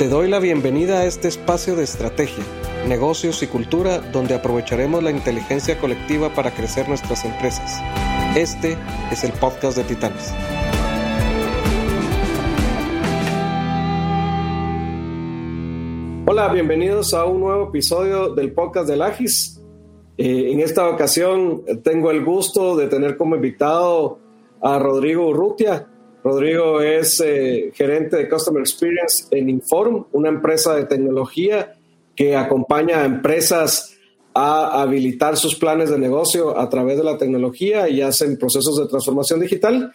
Te doy la bienvenida a este espacio de estrategia, negocios y cultura donde aprovecharemos la inteligencia colectiva para crecer nuestras empresas. Este es el podcast de Titanes. Hola, bienvenidos a un nuevo episodio del podcast del Agis. Eh, en esta ocasión tengo el gusto de tener como invitado a Rodrigo Urrutia. Rodrigo es eh, gerente de Customer Experience en Inform, una empresa de tecnología que acompaña a empresas a habilitar sus planes de negocio a través de la tecnología y hacen procesos de transformación digital.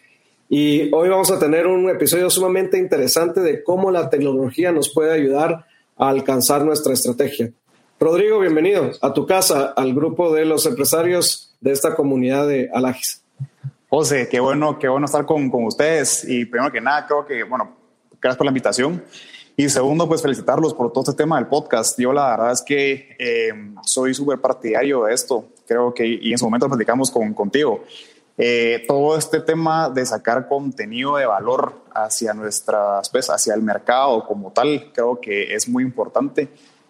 Y hoy vamos a tener un episodio sumamente interesante de cómo la tecnología nos puede ayudar a alcanzar nuestra estrategia. Rodrigo, bienvenido a tu casa, al grupo de los empresarios de esta comunidad de Alagis. José, qué bueno, qué bueno estar con, con ustedes. Y primero que nada, creo que, bueno, gracias por la invitación. Y segundo, pues felicitarlos por todo este tema del podcast. Yo la verdad es que eh, soy súper partidario de esto. Creo que, y en su momento platicamos con, contigo, eh, todo este tema de sacar contenido de valor hacia nuestras, pues, hacia el mercado como tal, creo que es muy importante.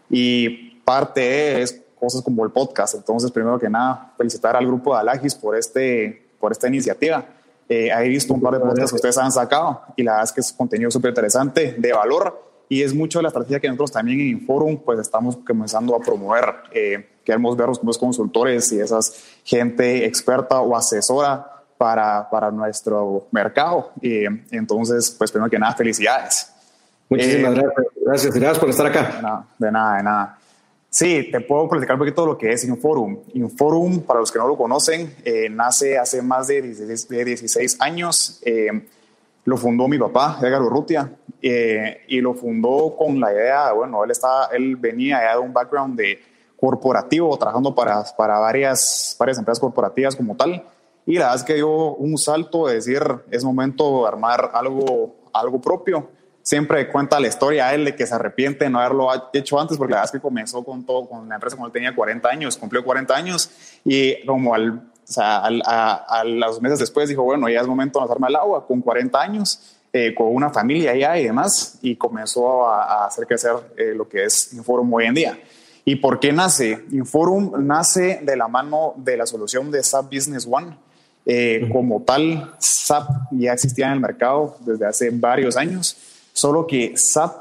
Y parte es cosas como el podcast. Entonces, primero que nada, felicitar al grupo de Alagis por este por esta iniciativa. Eh, he visto un par de podcasts que ustedes han sacado y la verdad es que es contenido súper interesante, de valor y es mucho de la estrategia que nosotros también en Inforum pues estamos comenzando a promover. Eh, queremos verlos como consultores y esas gente experta o asesora para, para nuestro mercado. Y entonces, pues primero que nada, felicidades. Muchísimas eh, gracias. gracias. Gracias por estar acá. de nada, de nada. Sí, te puedo platicar un poquito de lo que es Inforum. Inforum, para los que no lo conocen, eh, nace hace más de 16, años. Eh, lo fundó mi papá, Edgar Urrutia, eh, y lo fundó con la idea, bueno, él, estaba, él venía de un background de corporativo, trabajando para, para varias, varias empresas corporativas como tal, y la verdad es que dio un salto de decir, es momento de armar algo, algo propio siempre cuenta la historia a él de que se arrepiente de no haberlo hecho antes, porque la verdad es que comenzó con todo, con la empresa cuando tenía 40 años, cumplió 40 años y como al, o sea, al, a, los meses después dijo, bueno, ya es momento de lanzarme al agua, con 40 años, eh, con una familia ya y demás, y comenzó a, hacer crecer eh, lo que es Inforum hoy en día. ¿Y por qué nace? Inforum nace de la mano de la solución de SAP Business One. Eh, como tal, SAP ya existía en el mercado desde hace varios años Solo que SAP,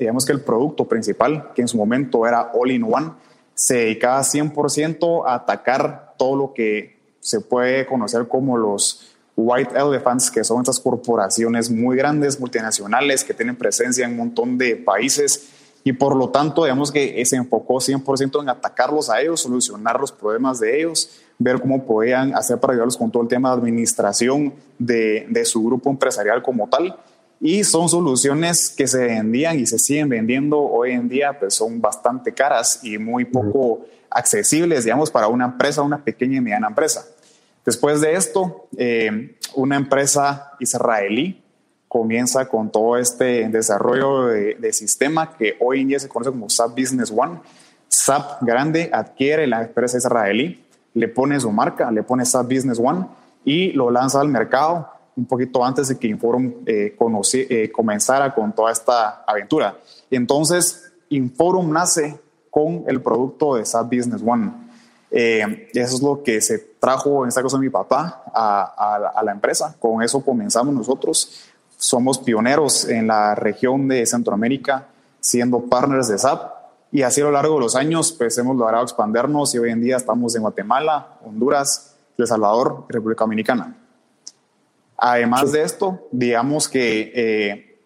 digamos que el producto principal, que en su momento era All-in-One, se dedicaba 100% a atacar todo lo que se puede conocer como los White Elephants, que son estas corporaciones muy grandes, multinacionales, que tienen presencia en un montón de países. Y por lo tanto, digamos que se enfocó 100% en atacarlos a ellos, solucionar los problemas de ellos, ver cómo podían hacer para ayudarlos con todo el tema de administración de, de su grupo empresarial como tal y son soluciones que se vendían y se siguen vendiendo hoy en día, pues son bastante caras y muy poco accesibles, digamos, para una empresa, una pequeña y mediana empresa. Después de esto, eh, una empresa israelí comienza con todo este desarrollo de, de, sistema que hoy en día se conoce como SAP Business One. SAP grande adquiere la empresa israelí, le pone su marca, le pone SAP Business One y lo lanza al mercado un poquito antes de que Inforum eh, eh, comenzara con toda esta aventura. Entonces, Inforum nace con el producto de SAP Business One. Eh, eso es lo que se trajo, en esta cosa, mi papá a, la empresa. Con eso comenzamos nosotros. Somos pioneros en la región de Centroamérica, siendo partners de SAP. Y así a lo largo de los años, pues hemos logrado expandernos y hoy en día estamos en Guatemala, Honduras, El Salvador y República Dominicana. Además de esto, digamos que eh,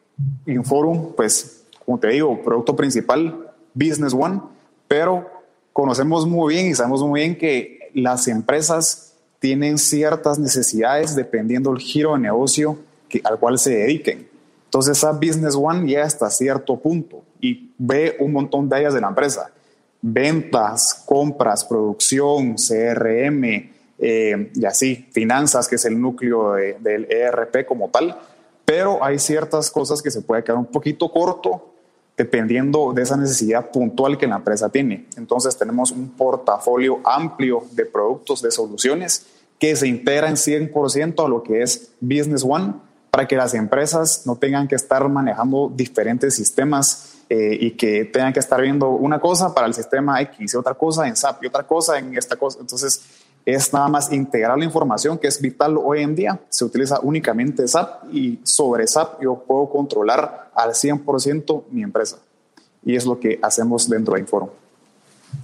Inforum, pues, como te digo, producto principal, Business One, pero conocemos muy bien y sabemos muy bien que las empresas tienen ciertas necesidades dependiendo del giro de negocio que, al cual se dediquen. Entonces, esa Business One llega hasta cierto punto y ve un montón de áreas de la empresa. Ventas, compras, producción, CRM, eh, y así, finanzas, que es el núcleo del ERP como tal, pero hay ciertas cosas que se puede quedar un poquito corto dependiendo de esa necesidad puntual que la empresa tiene. Entonces tenemos un portafolio amplio de productos, de soluciones que se integran 100% a lo que es Business One para que las empresas no tengan que estar manejando diferentes sistemas eh, y que tengan que estar viendo una cosa para el sistema X y otra cosa en SAP y otra cosa en esta cosa. Entonces, es nada más integrar la información que es vital hoy en día. Se utiliza únicamente SAP y sobre SAP yo puedo controlar al 100% mi empresa. Y es lo que hacemos dentro de Inforum.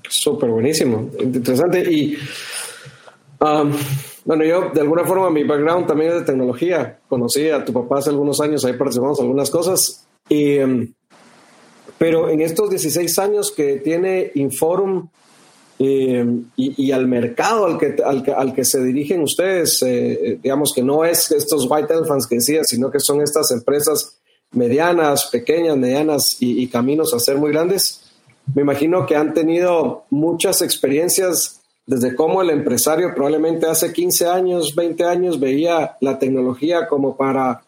Súper buenísimo, interesante. Y um, bueno, yo de alguna forma mi background también es de tecnología. Conocí a tu papá hace algunos años, ahí participamos algunas cosas. Y, um, pero en estos 16 años que tiene Inforum um, y, al mercado al que, al, que se dirigen ustedes, eh, digamos que no es estos white elephants que decía, sino que son estas empresas medianas, pequeñas, medianas y, y caminos a ser muy grandes. Me imagino que han tenido muchas experiencias desde cómo el empresario probablemente hace 15 años, 20 años veía la tecnología como para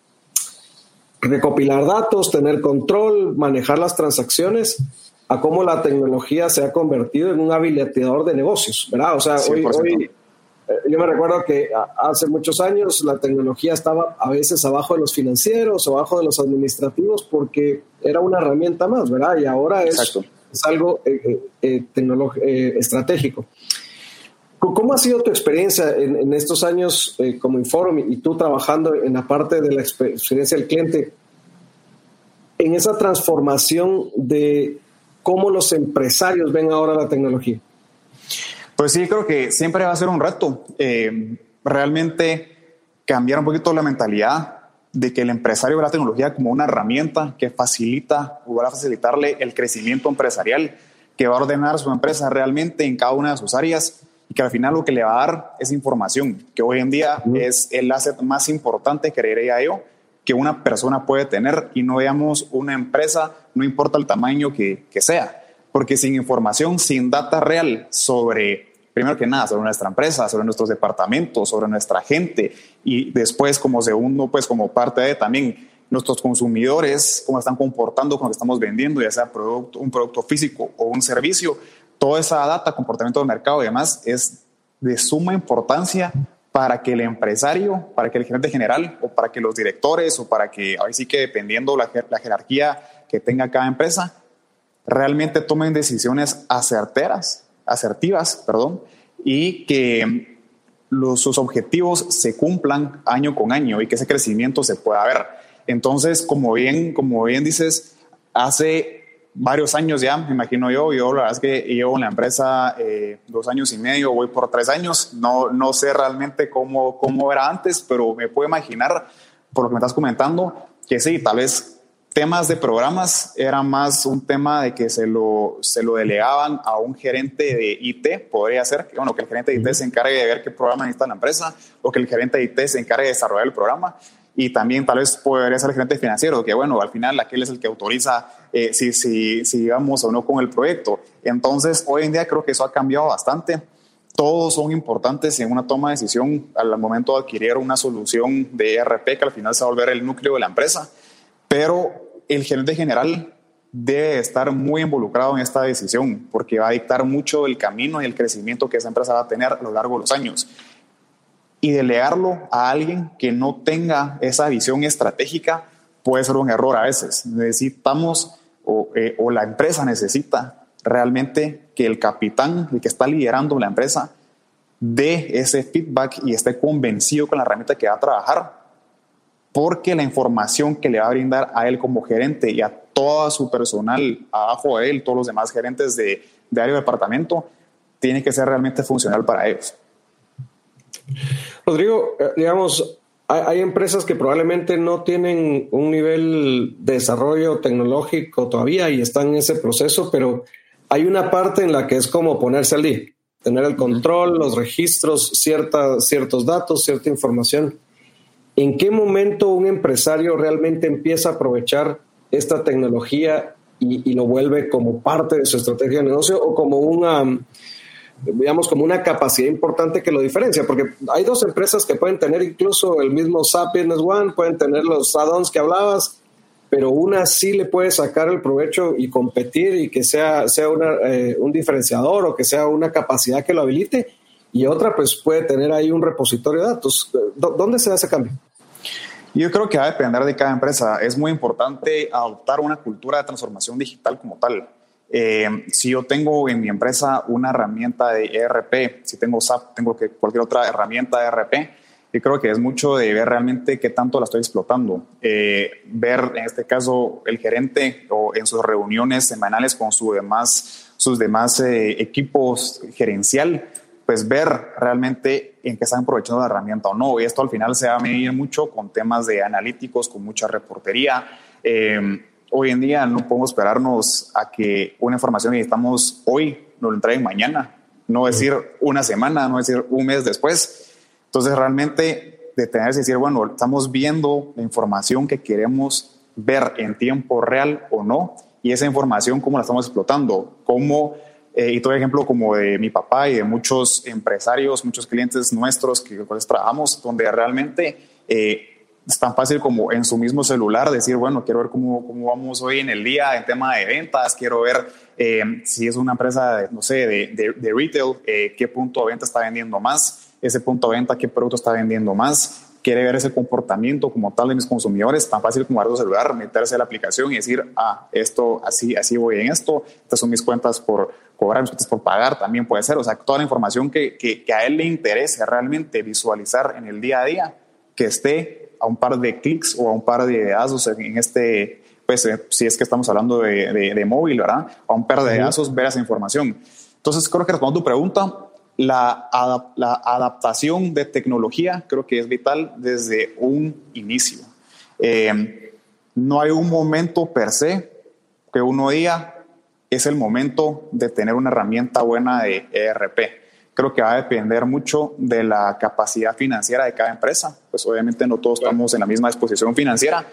recopilar datos, tener control, manejar las transacciones, a cómo la tecnología se ha convertido en un habilitador de negocios, ¿verdad? O sea, hoy, hoy eh, yo me recuerdo que hace muchos años la tecnología estaba a veces abajo de los financieros, abajo de los administrativos, porque era una herramienta más, ¿verdad? Y ahora es es algo eh, eh, eh, estratégico. ¿Cómo ha sido tu experiencia en, estos años como Inform y tú trabajando en la parte de la experiencia del cliente? En esa transformación de cómo los empresarios ven ahora la tecnología. Pues sí, creo que siempre va a ser un reto. realmente cambiar un poquito la mentalidad de que el empresario ve la tecnología como una herramienta que facilita o va a facilitarle el crecimiento empresarial, que va a ordenar su empresa realmente en cada una de sus áreas y que al final lo que le va a dar es información, que hoy en día es el asset más importante, creería yo, que una persona puede tener y no veamos una empresa, no importa el tamaño que, que sea, porque sin información, sin data real sobre primero que nada, sobre nuestra empresa, sobre nuestros departamentos, sobre nuestra gente y después como segundo, pues como parte de también nuestros consumidores, cómo están comportando con lo que estamos vendiendo, ya sea producto, un producto físico o un servicio. Toda esa data, comportamiento del mercado y demás es de suma importancia para que el empresario, para que el gerente general o para que los directores o para que, ahí sí que dependiendo la, la jerarquía que tenga cada empresa, realmente tomen decisiones acerteras asertivas, perdón, y que los, sus objetivos se cumplan año con año y que ese crecimiento se pueda ver. Entonces, como bien, como bien dices, hace varios años ya, me imagino yo, yo la verdad es que llevo en la empresa eh, dos años y medio, voy por tres años, no, no sé realmente cómo, cómo era antes, pero me puedo imaginar, por lo que me estás comentando, que sí, tal vez temas de programas era más un tema de que se lo, se lo delegaban a un gerente de IT, podría ser, que, bueno, que el gerente de IT se encargue de ver qué programa necesita la empresa o que el gerente de IT se encargue de desarrollar el programa y también tal vez podría ser el gerente financiero, que bueno, al final aquel es el que autoriza eh, si, si, si vamos o no con el proyecto. Entonces, hoy en día creo que eso ha cambiado bastante. Todos son importantes en una toma de decisión al momento de adquirir una solución de ERP que al final se va a volver el núcleo de la empresa. Pero el gerente general debe estar muy involucrado en esta decisión porque va a dictar mucho el camino y el crecimiento que esa empresa va a tener a lo largo de los años. Y delegarlo a alguien que no tenga esa visión estratégica puede ser un error a veces. Necesitamos o, eh, o la empresa necesita realmente que el capitán, el que está liderando la empresa, dé ese feedback y esté convencido con la herramienta que va a trabajar porque la información que le va a brindar a él como gerente y a todo su personal abajo de él, todos los demás gerentes de, de área de departamento, tiene que ser realmente funcional para ellos. Rodrigo, eh, digamos, hay, empresas que probablemente no tienen un nivel de desarrollo tecnológico todavía y están en ese proceso, pero hay una parte en la que es como ponerse al día, tener el control, los registros, cierta, ciertos datos, cierta información. ¿En qué momento un empresario realmente empieza a aprovechar esta tecnología y, lo vuelve como parte de su estrategia de negocio o como una, digamos, como una capacidad importante que lo diferencia? Porque hay dos empresas que pueden tener incluso el mismo SAP Business One, pueden tener los add-ons que hablabas, pero una sí le puede sacar el provecho y competir y que sea, sea eh, un diferenciador o que sea una capacidad que lo habilite y otra pues puede tener ahí un repositorio de datos. ¿Dónde se da ese cambio? Yo creo que va a depender de cada empresa. Es muy importante adoptar una cultura de transformación digital como tal. Eh, si yo tengo en mi empresa una herramienta de ERP, si tengo SAP, tengo que cualquier otra herramienta de ERP, yo creo que es mucho de ver realmente qué tanto la estoy explotando. Eh, ver, en este caso, el gerente o en sus reuniones semanales con su demás, sus demás eh, equipos gerencial, pues ver realmente en qué están aprovechando la herramienta o no. Y esto al final se va a medir mucho con temas de analíticos, con mucha reportería. Eh, hoy en día no podemos esperarnos a que una información que necesitamos hoy nos lo entreguen mañana. No decir una semana, no decir un mes después. Entonces realmente detenerse y decir, bueno, estamos viendo la información que queremos ver en tiempo real o no. Y esa información, ¿cómo la estamos explotando? ¿Cómo eh, y todo ejemplo como de mi papá y de muchos empresarios, muchos clientes nuestros que con los trabajamos, donde realmente eh, es tan fácil como en su mismo celular decir, bueno, quiero ver cómo, cómo vamos hoy en el día en tema de ventas, quiero ver eh, si es una empresa, no sé, de, de, retail, qué punto de venta está vendiendo más, ese punto de venta, qué producto está vendiendo más, quiere ver ese comportamiento como tal de mis consumidores, tan fácil como agarrar celular, meterse a la aplicación y decir, ah, esto, así, así voy en esto, estas son mis cuentas por cobrar, mis cuentas por pagar, también puede ser, o sea, toda la información que, que, a él le interese realmente visualizar en el día a día, que esté a un par de clics o a un par de dedazos en este, pues eh, si es que estamos hablando de, de, móvil, ¿verdad? A un par de dedazos ver esa información. Entonces, creo que respondo tu pregunta, la, la, adaptación de tecnología creo que es vital desde un inicio. Eh, no hay un momento per se que uno diga es el momento de tener una herramienta buena de ERP. Creo que va a depender mucho de la capacidad financiera de cada empresa. Pues obviamente no todos estamos en la misma disposición financiera,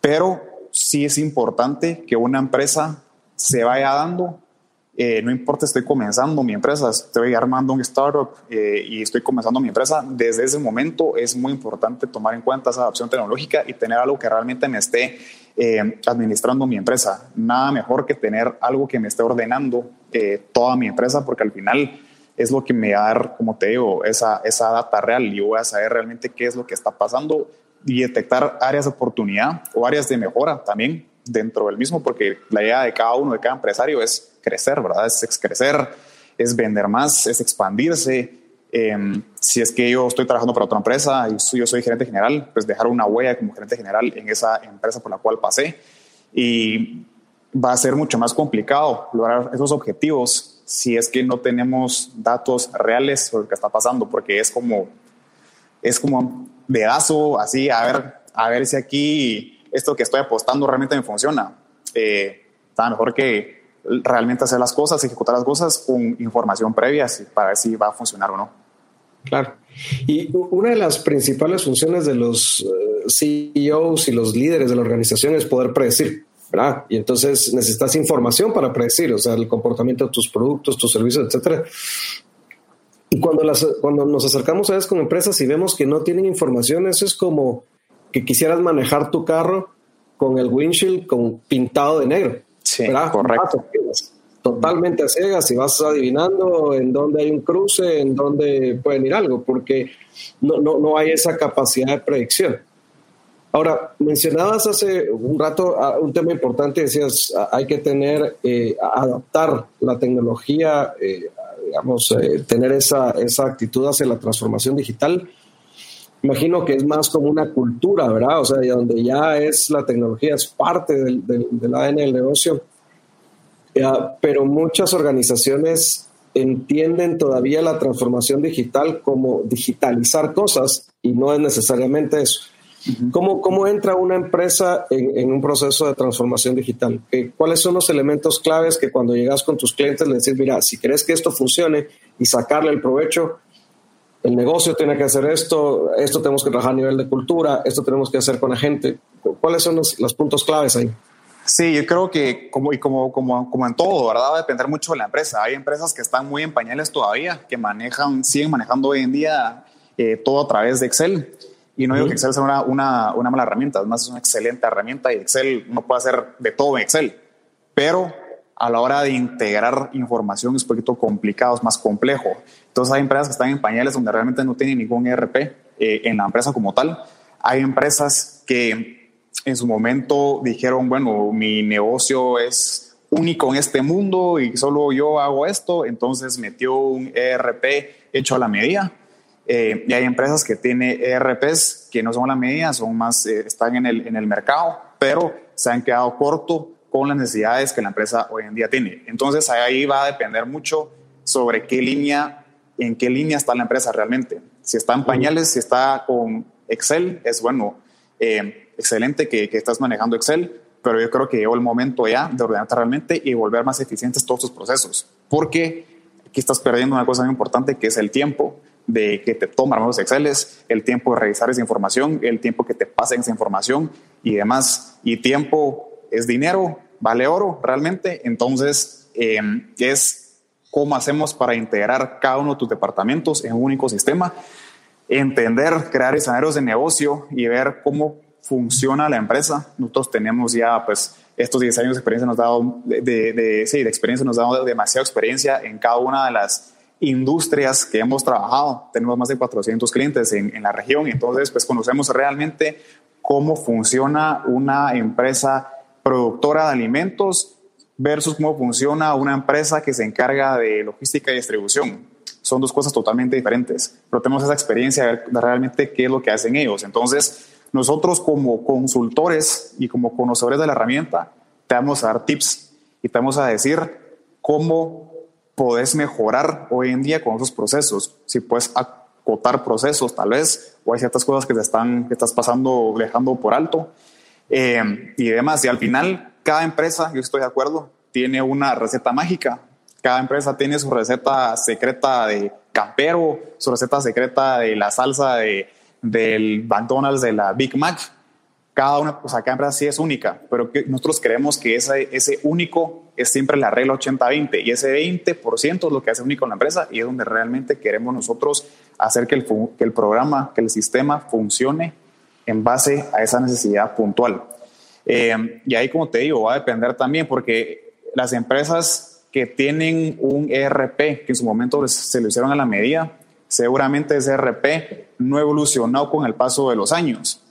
pero sí es importante que una empresa se vaya dando eh, no importa, estoy comenzando mi empresa, estoy armando un startup eh, y estoy comenzando mi empresa, desde ese momento es muy importante tomar en cuenta esa adopción tecnológica y tener algo que realmente me esté eh, administrando mi empresa. Nada mejor que tener algo que me esté ordenando toda mi empresa, porque al final es lo que me va a dar, como te digo, esa, esa data real y voy a saber realmente qué es lo que está pasando y detectar áreas de oportunidad o áreas de mejora también dentro del mismo, porque la idea de cada uno, de cada empresario es crecer, ¿verdad? Es crecer, es vender más, es expandirse. Em, si es que yo estoy trabajando para otra empresa y yo soy gerente general, pues dejar una huella como gerente general en esa empresa por la cual pasé. Y va a ser mucho más complicado lograr esos objetivos si es que no tenemos datos reales sobre lo que está pasando, porque es como, es como dedazo, así, a ver, a ver si aquí esto que estoy apostando realmente me funciona. Eh, está mejor que realmente hacer las cosas, ejecutar las cosas con información previa para ver si va a funcionar o no. Claro. Y una de las principales funciones de los eh, CEOs y los líderes de la organización es poder predecir, ¿verdad? Y entonces necesitas información para predecir, o sea, el comportamiento de tus productos, tus servicios, etcétera. Y cuando, las, cuando nos acercamos a veces con empresas y vemos que no tienen información, eso es como que quisieras manejar tu carro con el windshield con pintado de negro. Sí, correcto. Totalmente a ciegas y vas adivinando en dónde hay un cruce, en dónde pueden ir algo, porque no, no, no hay esa capacidad de predicción. Ahora, mencionabas hace un rato ah, un tema importante, decías, ah, hay que tener, eh, adaptar la tecnología, eh, digamos, eh, tener esa, esa actitud hacia la transformación digital imagino que es más como una cultura, ¿verdad? O sea, donde ya es la tecnología, es parte del, del, ADN del negocio. pero muchas organizaciones entienden todavía la transformación digital como digitalizar cosas y no es necesariamente eso. ¿Cómo, ¿Cómo, entra una empresa en, en, un proceso de transformación digital? ¿Cuáles son los elementos claves que cuando llegas con tus clientes le decís, mira, si querés que esto funcione y sacarle el provecho, el negocio tiene que hacer esto, esto tenemos que trabajar a nivel de cultura, esto tenemos que hacer con la gente. ¿Cuáles son los, los puntos claves ahí? Sí, yo creo que como, y como, como, como en todo, ¿verdad? Va a depender mucho de la empresa. Hay empresas que están muy en pañales todavía, que manejan, siguen manejando hoy en día eh, todo a través de Excel. Y no digo que Excel sea una, una, una mala herramienta, además es una excelente herramienta y Excel no puede hacer de todo en Excel. Pero a la hora de integrar información es un poquito complicado, es más complejo. Entonces hay empresas que están en pañales donde realmente no tienen ningún ERP eh, en la empresa como tal. Hay empresas que en su momento dijeron, bueno, mi negocio es único en este mundo y solo yo hago esto, entonces metió un ERP hecho a la medida. Eh, y hay empresas que tienen ERPs que no son la medida, son más, eh, están en el, en el mercado, pero se han quedado corto con las necesidades que la empresa hoy en día tiene. Entonces ahí va a depender mucho sobre qué línea, en qué línea está la empresa realmente. Si está en pañales, si está con Excel, es bueno, eh, excelente que, que estás manejando Excel, pero yo creo que llegó el momento ya de ordenarte realmente y volver más eficientes todos tus procesos, porque aquí estás perdiendo una cosa muy importante que es el tiempo de que te toman los Exceles, el tiempo de revisar esa información, el tiempo que te pasen esa información y demás. Y tiempo es dinero, vale oro realmente. Entonces, eh, es cómo hacemos para integrar cada uno de tus departamentos en un único sistema, entender, crear escenarios de negocio y ver cómo funciona la empresa. Nosotros tenemos ya, pues, estos 10 años de experiencia nos ha dado, de, sí, de experiencia nos ha dado demasiada experiencia en cada una de las industrias que hemos trabajado. Tenemos más de 400 clientes en, en la región, entonces, pues, conocemos realmente cómo funciona una empresa productora de alimentos versus cómo funciona una empresa que se encarga de logística y distribución. Son dos cosas totalmente diferentes, pero tenemos esa experiencia de ver realmente qué es lo que hacen ellos. Entonces, nosotros como consultores y como conocedores de la herramienta, te vamos a dar tips y te vamos a decir cómo podés mejorar hoy en día con esos procesos. Si puedes acotar procesos, tal vez, o hay ciertas cosas que te están, que estás pasando, dejando por alto, eh, y demás. Y al final, cada empresa, yo estoy de acuerdo, tiene una receta mágica. Cada empresa tiene su receta secreta de campero, su receta secreta de la salsa de del McDonald's, de la Big Mac. Cada una, pues acá en sí es única, pero nosotros creemos que ese, ese único es siempre la regla 80-20 y ese 20% es lo que hace único en la empresa y es donde realmente queremos nosotros hacer que el, que el programa, que el sistema funcione en base a esa necesidad puntual. Eh, y ahí, como te digo, va a depender también porque las empresas que tienen un ERP, que en su momento se lo hicieron a la medida, seguramente ese RP no evolucionó con el paso de los años.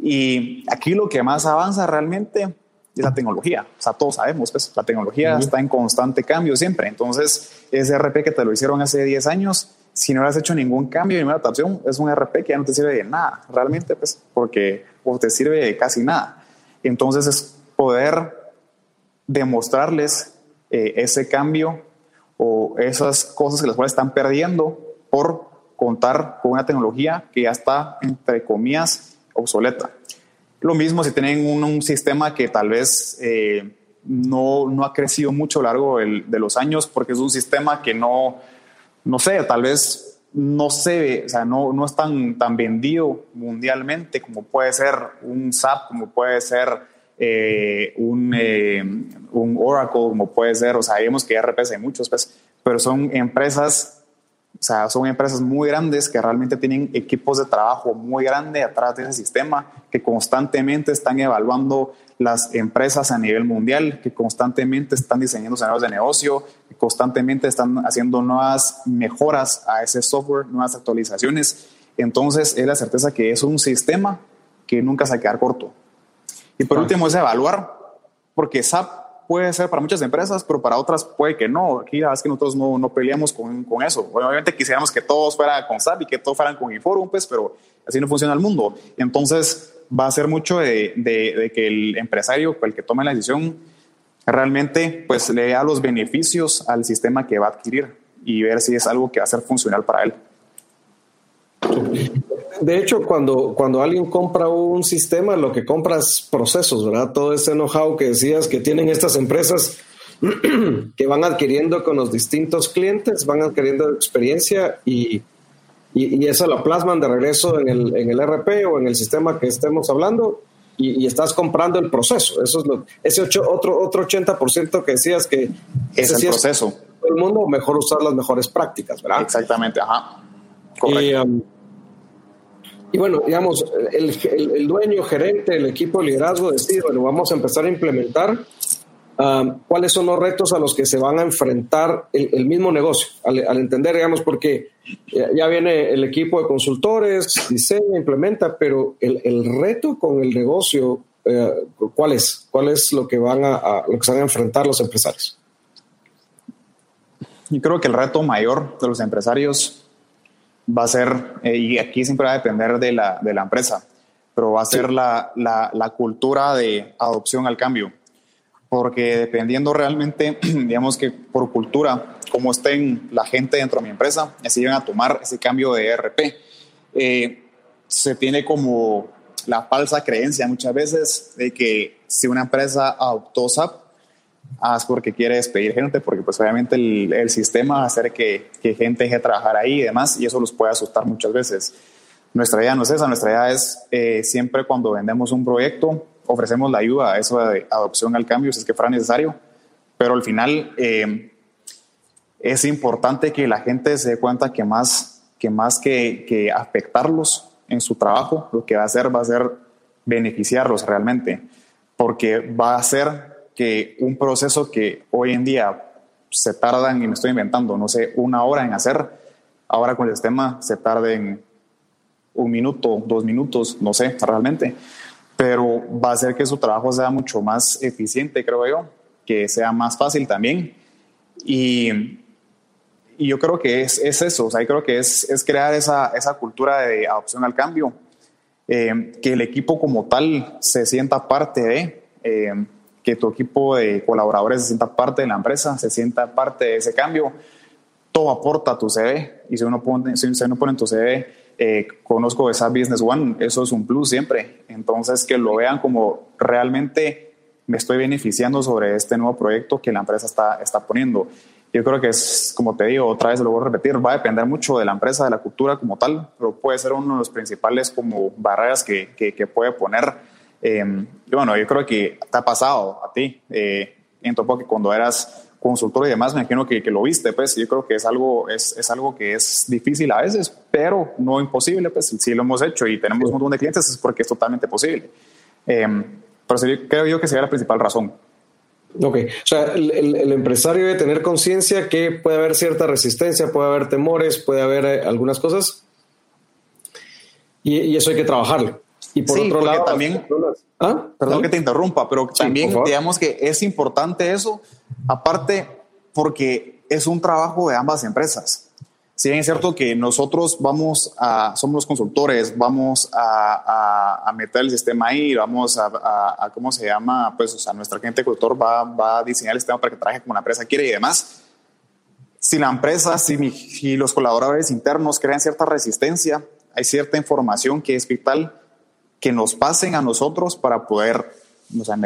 Y aquí lo que más avanza realmente es la tecnología. O sea, todos sabemos, pues la tecnología está en constante cambio siempre. Entonces, ese RP que te lo hicieron hace 10 años, si no has hecho ningún cambio, ninguna adaptación, es un RP que ya no te sirve de nada, realmente, pues, porque o te sirve de casi nada. Entonces, es poder demostrarles eh, ese cambio o esas cosas que las cuales están perdiendo por contar con una tecnología que ya está, entre comillas, obsoleta. Lo mismo si tienen un, sistema que tal vez eh, no, no, ha crecido mucho a lo largo de los años porque es un sistema que no, no sé, tal vez no se ve, o sea, no, no es tan, tan vendido mundialmente como puede ser un SAP, como puede ser eh, un, eh, un Oracle, como puede ser, o sea, vemos que RPS hay muchos, pues, pero son empresas o sea, son empresas muy grandes que realmente tienen equipos de trabajo muy grandes atrás de ese sistema, que constantemente están evaluando las empresas a nivel mundial, que constantemente están diseñando escenarios de negocio, que constantemente están haciendo nuevas mejoras a ese software, nuevas actualizaciones. Entonces, es la certeza que es un sistema que nunca se va a quedar corto. Y por último, es evaluar, porque SAP puede ser para muchas empresas, pero para otras puede que no. Aquí la verdad es que nosotros no, no peleamos con, con, eso. Obviamente quisiéramos que todos fueran con SAP y que todos fueran con Inforum, pues, pero así no funciona el mundo. Entonces va a ser mucho de, de, que el empresario, el que tome la decisión, realmente pues le los beneficios al sistema que va a adquirir y ver si es algo que va a ser funcional para él. De hecho, cuando, cuando alguien compra un sistema, lo que compra es procesos, ¿verdad? Todo ese know-how que decías que tienen estas empresas que van adquiriendo con los distintos clientes, van adquiriendo experiencia y, y, eso lo plasman de regreso en el, en el RP o en el sistema que estemos hablando y, estás comprando el proceso. Eso es lo, ese otro, otro 80% que decías que es el proceso. el mundo, mejor usar las mejores prácticas, ¿verdad? Exactamente, ajá. Correcto. Um, y bueno, digamos, el, el, dueño, gerente, el equipo de liderazgo decide, bueno, vamos a empezar a implementar cuáles son los retos a los que se van a enfrentar el, mismo negocio, al, entender, digamos, porque ya viene el equipo de consultores, diseña, implementa, pero el, reto con el negocio, eh, ¿cuál es? ¿Cuál es lo que van a, lo que se van a enfrentar los empresarios? Yo creo que el reto mayor de los empresarios va a ser, eh, y aquí siempre va a depender de la, de la empresa, pero va a ser la, la, la cultura de adopción al cambio porque dependiendo realmente, digamos que por cultura, cómo estén la gente dentro de mi empresa, así van a tomar ese cambio de ERP. Eh, se tiene como la falsa creencia muchas veces de que si una empresa adoptó SAP, es porque quiere despedir gente, porque pues obviamente el, sistema va a hacer que, que, gente deje de trabajar ahí y demás, y eso los puede asustar muchas veces. Nuestra idea no es esa, nuestra idea es eh, siempre cuando vendemos un proyecto, ofrecemos la ayuda a de adopción al cambio si es que fuera necesario, pero al final eh, es importante que la gente se dé cuenta que más que, más que, que afectarlos en su trabajo, lo que va a hacer va a ser beneficiarlos realmente, porque va a hacer que un proceso que hoy en día se tardan, y me estoy inventando, no sé, una hora en hacer, ahora con el sistema se tarden un minuto, dos minutos, no sé, realmente pero va a hacer que su trabajo sea mucho más eficiente, creo yo, que sea más fácil también. Y, y yo creo que es, es, eso, o sea, yo creo que es, es crear esa, esa, cultura de adopción al cambio, eh, que el equipo como tal se sienta parte de, eh, que tu equipo de colaboradores se sienta parte de la empresa, se sienta parte de ese cambio, todo aporta a tu CV, y si uno pone, si uno pone en tu CV, eh, conozco esa Business One, eso es un plus siempre. Entonces, que lo vean como realmente me estoy beneficiando sobre este nuevo proyecto que la empresa está, está poniendo. Yo creo que es, como te digo, otra vez lo voy a repetir, va a depender mucho de la empresa, de la cultura como tal, pero puede ser uno de los principales como barreras que, que, puede poner. Eh, bueno, yo creo que te ha pasado a ti, eh, en que cuando eras consultor y demás, me imagino que, que, lo viste, pues yo creo que es algo, es, es, algo que es difícil a veces, pero no imposible, pues si lo hemos hecho y tenemos un montón de clientes es porque es totalmente posible. Eh, pero creo yo que sería la principal razón. Ok, o sea, el, el, empresario debe tener conciencia que puede haber cierta resistencia, puede haber temores, puede haber eh, algunas cosas y, y eso hay que trabajarlo. Y por otro lado, también, ¿Ah? perdón que te interrumpa, pero también digamos que es importante eso, aparte porque es un trabajo de ambas empresas. Si bien es cierto que nosotros vamos a, somos los consultores, vamos a, a, meter el sistema ahí, vamos a, ¿cómo se llama? Pues, o sea, nuestra gente consultor va, va a diseñar el sistema para que trabaje como la empresa quiere y demás. Si la empresa, si, si los colaboradores internos crean cierta resistencia, hay cierta información que es vital que nos pasen a nosotros para poder, o sea,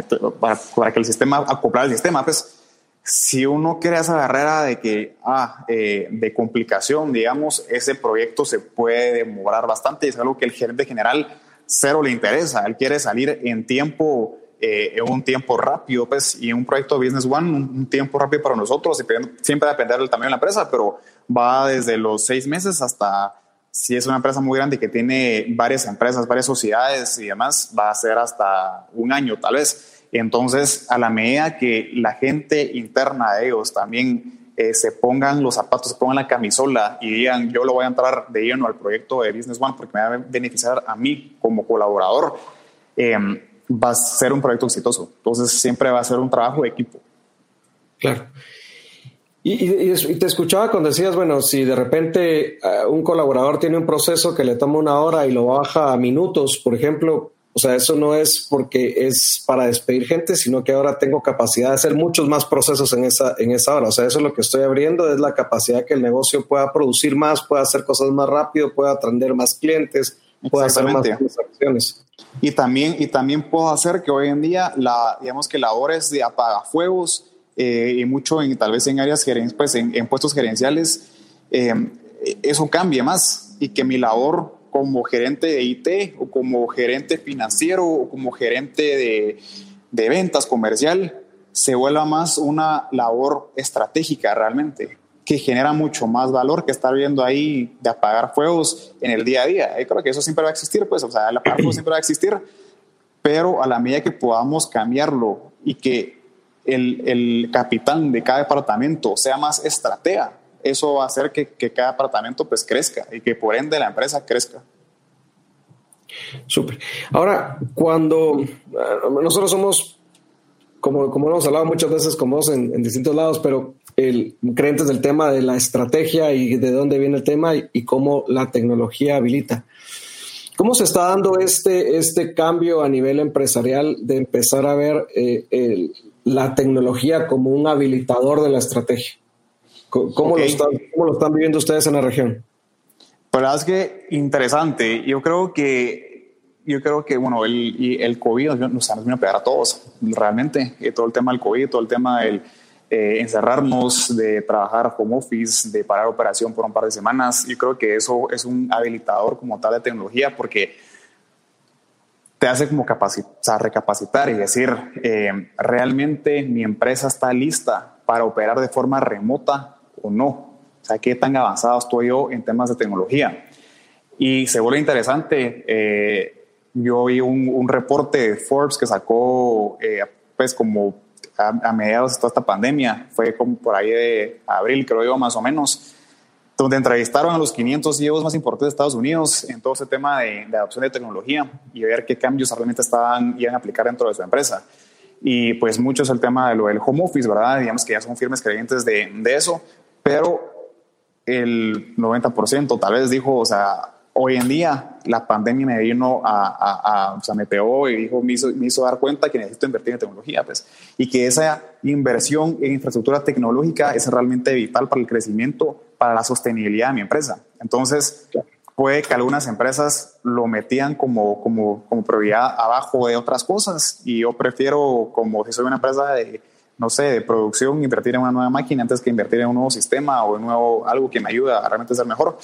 para, que el sistema, acoplar el sistema, pues si uno crea esa barrera de que, ah, eh, de complicación, digamos, ese proyecto se puede demorar bastante y es algo que el gerente general cero le interesa. Él quiere salir en tiempo, eh, en un tiempo rápido, pues, y un proyecto Business One, un, tiempo rápido para nosotros, siempre va a depender del tamaño de la empresa, pero va desde los seis meses hasta si es una empresa muy grande que tiene varias empresas, varias sociedades y demás, va a ser hasta un año tal vez. Entonces, a la medida que la gente interna de ellos también eh, se pongan los zapatos, se pongan la camisola y digan, yo lo voy a entrar de lleno al proyecto de Business One porque me va a beneficiar a mí como colaborador, em, va a ser un proyecto exitoso. Entonces, siempre va a ser un trabajo de equipo. Claro. Y, te escuchaba cuando decías, bueno, si de repente eh, un colaborador tiene un proceso que le toma una hora y lo baja a minutos, por ejemplo, o sea, eso no es porque es para despedir gente, sino que ahora tengo capacidad de hacer muchos más procesos en esa, en esa hora. O sea, eso es lo que estoy abriendo, es la capacidad que el negocio pueda producir más, pueda hacer cosas más rápido, pueda atender más clientes, pueda hacer más transacciones. Y también, y también puedo hacer que hoy en día, la, digamos que labores de apagafuegos, eh, y mucho en, tal vez en áreas, pues en, puestos gerenciales, eh, eso cambie más y que mi labor como gerente de IT o como gerente financiero o como gerente de, de ventas comercial se vuelva más una labor estratégica realmente, que genera mucho más valor que estar viendo ahí de apagar fuegos en el día a día. Yo creo que eso siempre va a existir, pues, o sea, el apagar fuegos siempre va a existir, pero a la medida que podamos cambiarlo y que el, el, capitán de cada departamento sea más estratega, eso va a hacer que, que, cada departamento pues crezca y que por ende la empresa crezca. Súper. Ahora, cuando eh, nosotros somos, como, como hemos hablado muchas veces con vos en, distintos lados, pero el, creyentes del tema de la estrategia y de dónde viene el tema y, y cómo la tecnología habilita. ¿Cómo se está dando este, este cambio a nivel empresarial de empezar a ver eh, el, la tecnología como un habilitador de la estrategia? ¿Cómo, okay. lo están, ¿Cómo, lo están, viviendo ustedes en la región? Verdad es que interesante. Yo creo que, yo creo que bueno, el, el COVID nos, nos vino a pegar a todos, realmente. Todo el tema del COVID, todo el tema del eh, encerrarnos, de trabajar home office, de parar operación por un par de semanas. Yo creo que eso es un habilitador como tal de tecnología porque te hace como capacitar, recapacitar y decir, eh, realmente mi empresa está lista para operar de forma remota o no. O sea, qué tan avanzado estoy yo en temas de tecnología. Y se vuelve interesante. Eh, yo vi un, un, reporte de Forbes que sacó, eh, pues, como a, a, mediados de toda esta pandemia, fue como por ahí de abril, creo yo, más o menos, donde entrevistaron a los 500 CEOs más importantes de Estados Unidos en todo ese tema de, de adopción de tecnología y ver qué cambios realmente estaban, iban a aplicar dentro de su empresa. Y pues mucho es el tema de lo del home office, ¿verdad? Digamos que ya son firmes creyentes de, de eso, pero el 90% tal vez dijo, o sea, hoy en día la pandemia me vino a, a, a, o sea, me pegó y dijo, me hizo, me hizo dar cuenta que necesito invertir en tecnología, pues, y que esa inversión en infraestructura tecnológica es realmente vital para el crecimiento, para la sostenibilidad de mi empresa. Entonces, puede que algunas empresas lo metían como, como, como prioridad abajo de otras cosas y yo prefiero, como si soy una empresa de, no sé, de producción, invertir en una nueva máquina antes que invertir en un nuevo sistema o en nuevo, algo que me ayude a realmente ser mejor.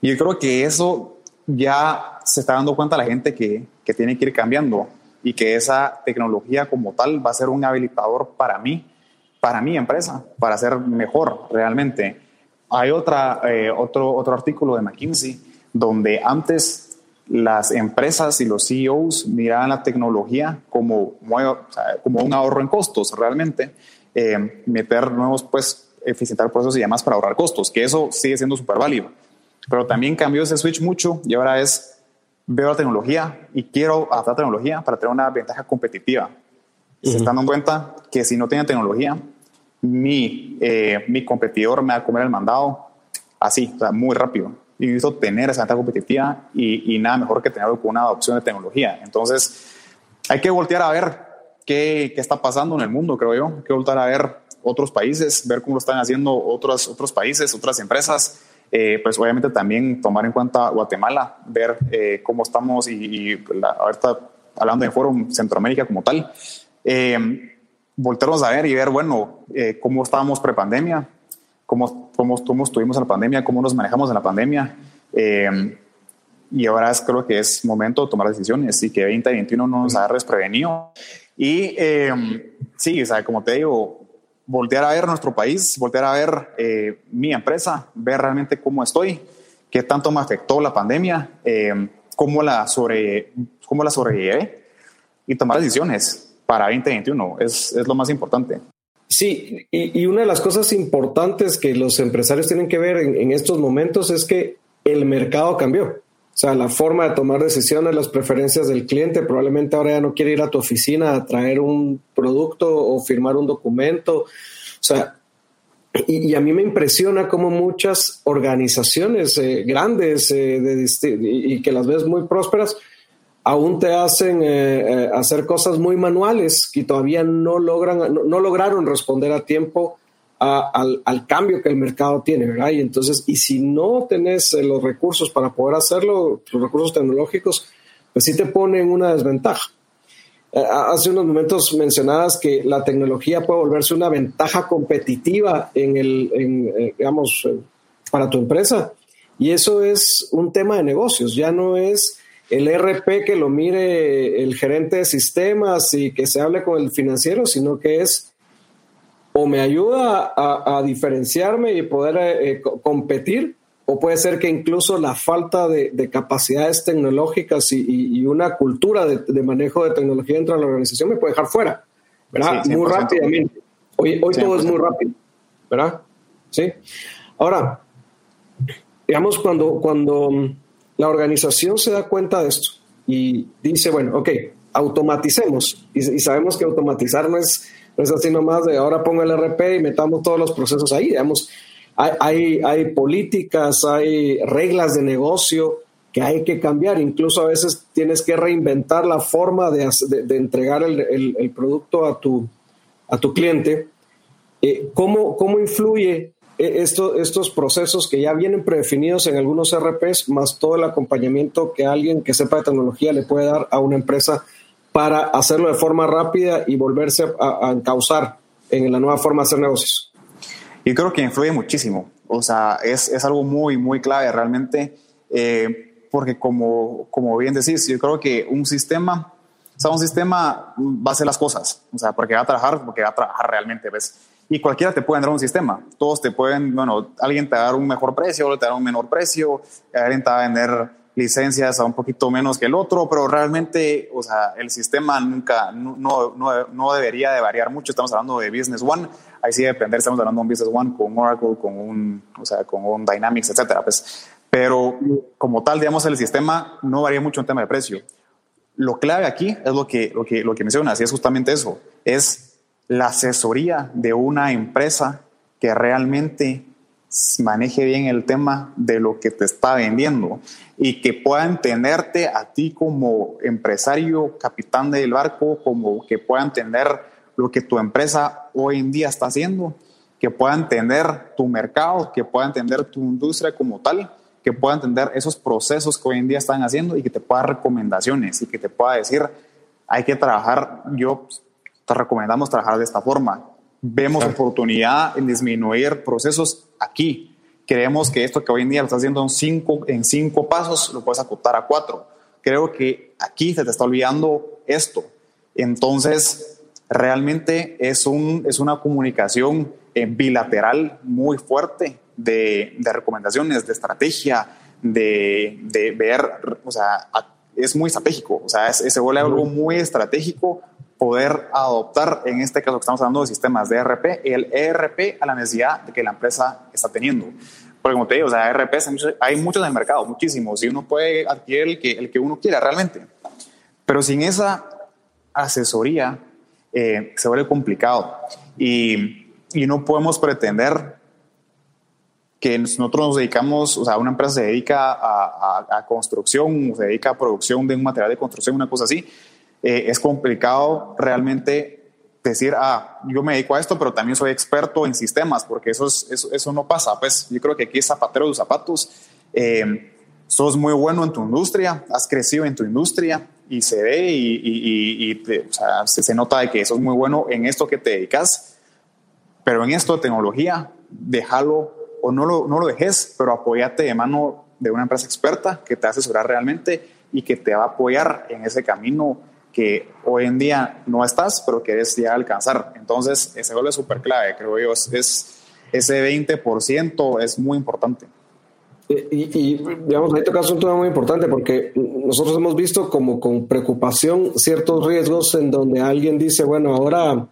Y yo creo que eso ya se está dando cuenta la gente que, que tiene que ir cambiando y que esa tecnología como tal va a ser un habilitador para mí, para mi empresa, para ser mejor realmente. Hay otra, eh, otro, otro artículo de McKinsey donde antes las empresas y los CEOs miraban la tecnología como, como un ahorro en costos realmente, eh, meter nuevos, pues, eficientar procesos y demás para ahorrar costos, que eso sigue siendo súper válido. Pero también cambió ese switch mucho y ahora es, veo la tecnología y quiero adaptar tecnología para tener una ventaja competitiva. Uh -huh. se están dando cuenta que si no tiene tecnología, mi, eh, mi competidor me va a comer el mandado así, o sea, muy rápido. Y necesito tener esa ventaja competitiva y, y, nada mejor que tenerlo con una adopción de tecnología. Entonces, hay que voltear a ver qué, qué está pasando en el mundo, creo yo. Hay que voltear a ver otros países, ver cómo lo están haciendo otros, otros países, otras empresas eh, pues obviamente también tomar en cuenta Guatemala, ver eh, cómo estamos y, y la, ahorita hablando de Foro Centroamérica como tal, eh, volvernos a ver y ver, bueno, eh, cómo estábamos prepandemia, cómo, cómo, cómo estuvimos en la pandemia, cómo nos manejamos en la pandemia. Eh, y ahora es, creo que es momento de tomar decisiones y que 2021 no nos agarre desprevenido. Y sí, o sea, como te digo, voltear a ver nuestro país, voltear a ver eh, mi empresa, ver realmente cómo estoy, qué tanto me afectó la pandemia, eh, cómo, la sobre, cómo la sobrellevé y tomar decisiones para 2021. Es, es lo más importante. Sí, y, y, una de las cosas importantes que los empresarios tienen que ver en, en estos momentos es que el mercado cambió. O sea, la forma de tomar decisiones, las preferencias del cliente, probablemente ahora ya no quiere ir a tu oficina a traer un producto o firmar un documento. O sea, y, y a mí me impresiona cómo muchas organizaciones eh, grandes eh, de, y, que las ves muy prósperas aún te hacen eh, eh hacer cosas muy manuales y todavía no logran, no, lograron responder a tiempo al, cambio que el mercado tiene, ¿verdad? Y entonces, y si no tenés eh, los recursos para poder hacerlo, los recursos tecnológicos, pues sí te pone en una desventaja. Hace unos momentos mencionabas que la tecnología puede volverse una ventaja competitiva en el, en, digamos, para tu empresa. Y eso es un tema de negocios, ya no es el RP que lo mire el gerente de sistemas y que se hable con el financiero, sino que es o me ayuda a, a diferenciarme y poder eh, competir, o puede ser que incluso la falta de, de capacidades tecnológicas y, y, y una cultura de, de, manejo de tecnología dentro de la organización me puede dejar fuera. ¿verdad? muy rápidamente. Hoy, hoy todo es muy rápido, ¿verdad? Sí. Ahora, digamos, cuando, cuando la organización se da cuenta de esto y dice, bueno, ok, automaticemos, y, sabemos que automatizar no es, no es así nomás de ahora pongo el RP y metamos todos los procesos ahí, digamos, hay, hay, políticas, hay reglas de negocio, que hay que cambiar. Incluso a veces tienes que reinventar la forma de, de, entregar el, el, producto a tu, a tu cliente. Eh, ¿cómo, ¿Cómo influye esto, estos procesos que ya vienen predefinidos en algunos RPs, más todo el acompañamiento que alguien que sepa de tecnología le puede dar a una empresa para hacerlo de forma rápida y volverse a, a encauzar en la nueva forma de hacer negocios? Yo creo que influye muchísimo. O sea, es, es algo muy, muy clave realmente. Eh, porque como, como bien decís, yo creo que un sistema, o sea, un sistema va a hacer las cosas, o sea, porque va a trabajar, porque va a trabajar realmente, ¿ves? Y cualquiera te puede dar un sistema, todos te pueden, bueno, alguien te va a dar un mejor precio, otro te va a dar un menor precio, alguien te va a vender licencias a un poquito menos que el otro, pero realmente, o sea, el sistema nunca, no, no, no, debería de variar mucho. Estamos hablando de Business One, ahí sí depender, estamos hablando de un Business One con Oracle, con un, o sea, con un Dynamics, etcétera. Pues pero como tal, digamos, el sistema no varía mucho en tema de precio. Lo clave aquí es lo que, lo que, lo que mencionas y es justamente eso, es la asesoría de una empresa que realmente maneje bien el tema de lo que te está vendiendo y que pueda entenderte a ti como empresario, capitán del barco, como que pueda entender lo que tu empresa hoy en día está haciendo, que pueda entender tu mercado, que pueda entender tu industria como tal que pueda entender esos procesos que hoy en día están haciendo y que te pueda dar recomendaciones y que te pueda decir, hay que trabajar, yo te recomendamos trabajar de esta forma. Vemos oportunidad en disminuir procesos aquí. Creemos que esto que hoy en día lo estás haciendo en cinco, en cinco pasos, lo puedes acotar a cuatro. Creo que aquí se te está olvidando esto. Entonces, realmente es, un, es una comunicación eh, bilateral muy fuerte de, recomendaciones, de estrategia, de, ver, o sea, es muy estratégico, o sea, se vuelve algo muy estratégico poder adoptar, en este caso que estamos hablando de sistemas de ERP, el ERP a la necesidad que la empresa está teniendo. Porque como te digo, o sea, ERP hay muchos en el mercado, muchísimos, y uno puede adquirir el que, el que uno quiera realmente. Pero sin esa asesoría eh, se vuelve complicado y, y no podemos pretender que nosotros nos dedicamos, o sea, una empresa se dedica a, a, construcción, se dedica a producción de un material de construcción, una cosa así, eh, es complicado realmente decir, ah, yo me dedico a esto, pero también soy experto en sistemas, porque eso, es, eso, eso no pasa. Pues yo creo que aquí es zapatero de zapatos. Eh, sos muy bueno en tu industria, has crecido en tu industria y se ve y, y, y o sea, se, se, nota de que sos muy bueno en esto que te dedicas, pero en esto de tecnología, déjalo o no lo, no lo dejes, pero apoyate de mano de una empresa experta que te va a asesorar realmente y que te va a apoyar en ese camino que hoy en día no estás, pero quieres ya alcanzar. Entonces, ese gol es súper clave, creo yo. Es, ese 20% es muy importante. Y, y, digamos, ahí tocas un tema muy importante porque nosotros hemos visto como con preocupación ciertos riesgos en donde alguien dice, bueno, ahora